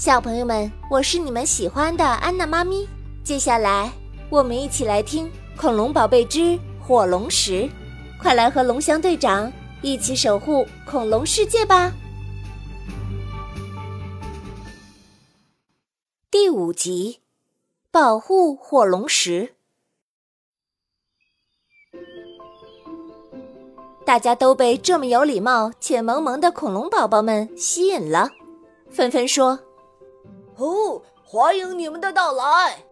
小朋友们，我是你们喜欢的安娜妈咪。接下来，我们一起来听《恐龙宝贝之火龙石》，快来和龙翔队长一起守护恐龙世界吧！第五集，保护火龙石。大家都被这么有礼貌且萌萌的恐龙宝宝们吸引了，纷纷说：“哦，欢迎你们的到来！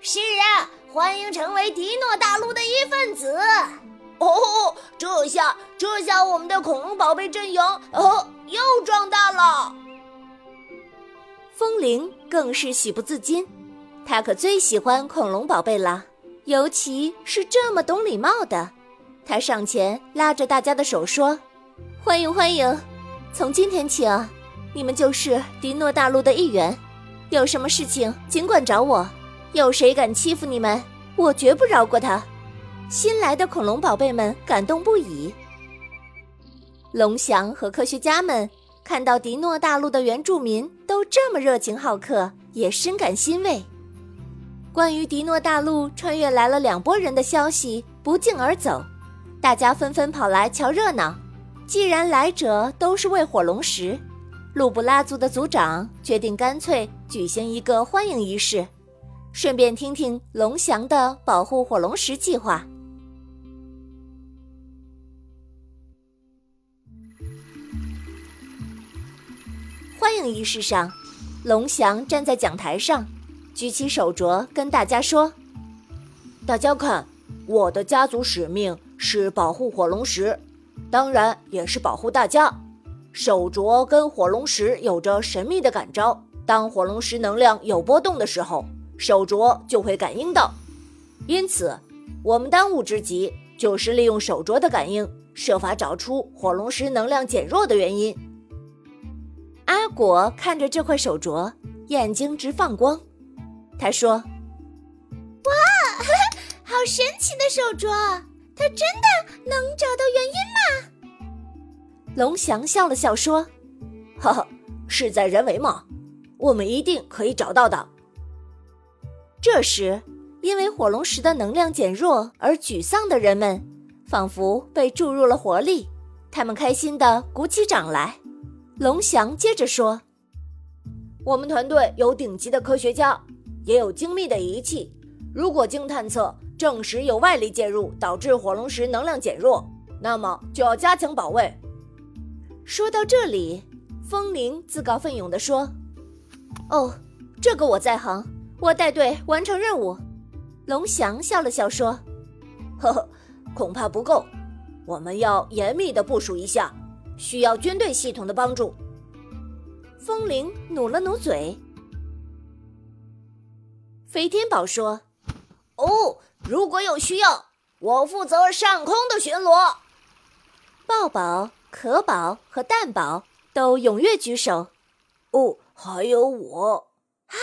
是啊，欢迎成为迪诺大陆的一份子！哦，这下这下我们的恐龙宝贝阵营哦又壮大了。”风铃更是喜不自禁，他可最喜欢恐龙宝贝了，尤其是这么懂礼貌的。他上前拉着大家的手说：“欢迎欢迎！从今天起啊，你们就是迪诺大陆的一员。有什么事情尽管找我。有谁敢欺负你们，我绝不饶过他。”新来的恐龙宝贝们感动不已。龙翔和科学家们看到迪诺大陆的原住民都这么热情好客，也深感欣慰。关于迪诺大陆穿越来了两拨人的消息不胫而走。大家纷纷跑来瞧热闹。既然来者都是为火龙石，鲁布拉族的族长决定干脆举行一个欢迎仪式，顺便听听龙翔的保护火龙石计划。欢迎仪式上，龙翔站在讲台上，举起手镯跟大家说：“大家看，我的家族使命。”是保护火龙石，当然也是保护大家。手镯跟火龙石有着神秘的感召，当火龙石能量有波动的时候，手镯就会感应到。因此，我们当务之急就是利用手镯的感应，设法找出火龙石能量减弱的原因。阿果看着这块手镯，眼睛直放光。他说：“哇，好神奇的手镯！”它真的能找到原因吗？龙翔笑了笑说：“呵呵，事在人为嘛，我们一定可以找到的。”这时，因为火龙石的能量减弱而沮丧的人们，仿佛被注入了活力，他们开心地鼓起掌来。龙翔接着说：“我们团队有顶级的科学家，也有精密的仪器，如果经探测。”证实有外力介入导致火龙石能量减弱，那么就要加强保卫。说到这里，风铃自告奋勇地说：“哦，这个我在行，我带队完成任务。”龙翔笑了笑说：“呵呵，恐怕不够，我们要严密的部署一下，需要军队系统的帮助。”风铃努了努嘴。飞天宝说：“哦。”如果有需要，我负责上空的巡逻。抱宝、可宝和蛋宝都踊跃举手。哦，还有我啊，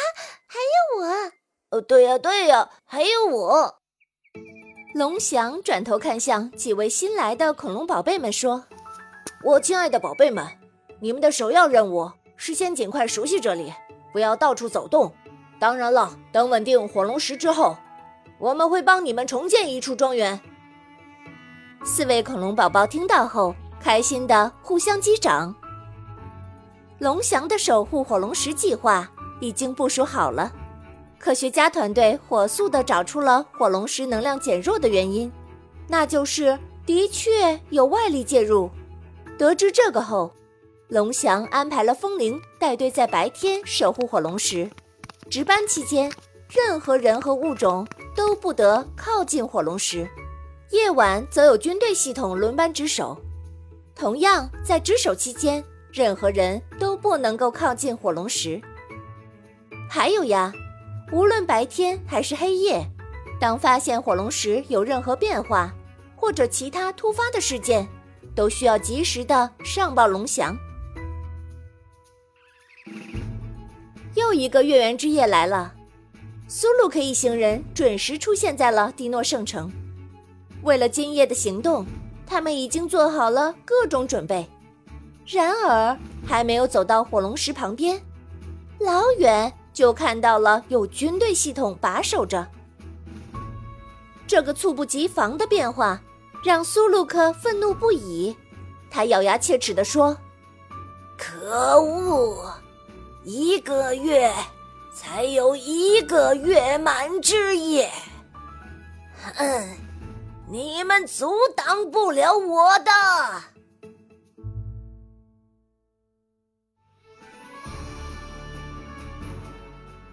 还有我。呃，对呀，对呀，还有我。龙翔转头看向几位新来的恐龙宝贝们，说：“我亲爱的宝贝们，你们的首要任务是先尽快熟悉这里，不要到处走动。当然了，等稳定火龙石之后。”我们会帮你们重建一处庄园。四位恐龙宝宝听到后，开心的互相击掌。龙翔的守护火龙石计划已经部署好了，科学家团队火速的找出了火龙石能量减弱的原因，那就是的确有外力介入。得知这个后，龙翔安排了风铃带队在白天守护火龙石，值班期间，任何人和物种。都不得靠近火龙石，夜晚则有军队系统轮班值守。同样，在值守期间，任何人都不能够靠近火龙石。还有呀，无论白天还是黑夜，当发现火龙石有任何变化或者其他突发的事件，都需要及时的上报龙翔。又一个月圆之夜来了。苏鲁克一行人准时出现在了迪诺圣城。为了今夜的行动，他们已经做好了各种准备。然而，还没有走到火龙石旁边，老远就看到了有军队系统把守着。这个猝不及防的变化让苏鲁克愤怒不已，他咬牙切齿地说：“可恶！一个月才有一个月满之夜，哼，你们阻挡不了我的。”